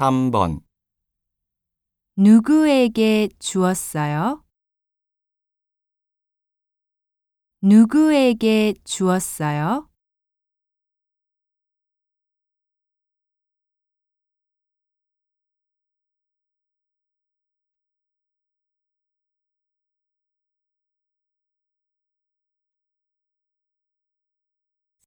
3번 누구에게 주었어요? 누구에게 주었어요?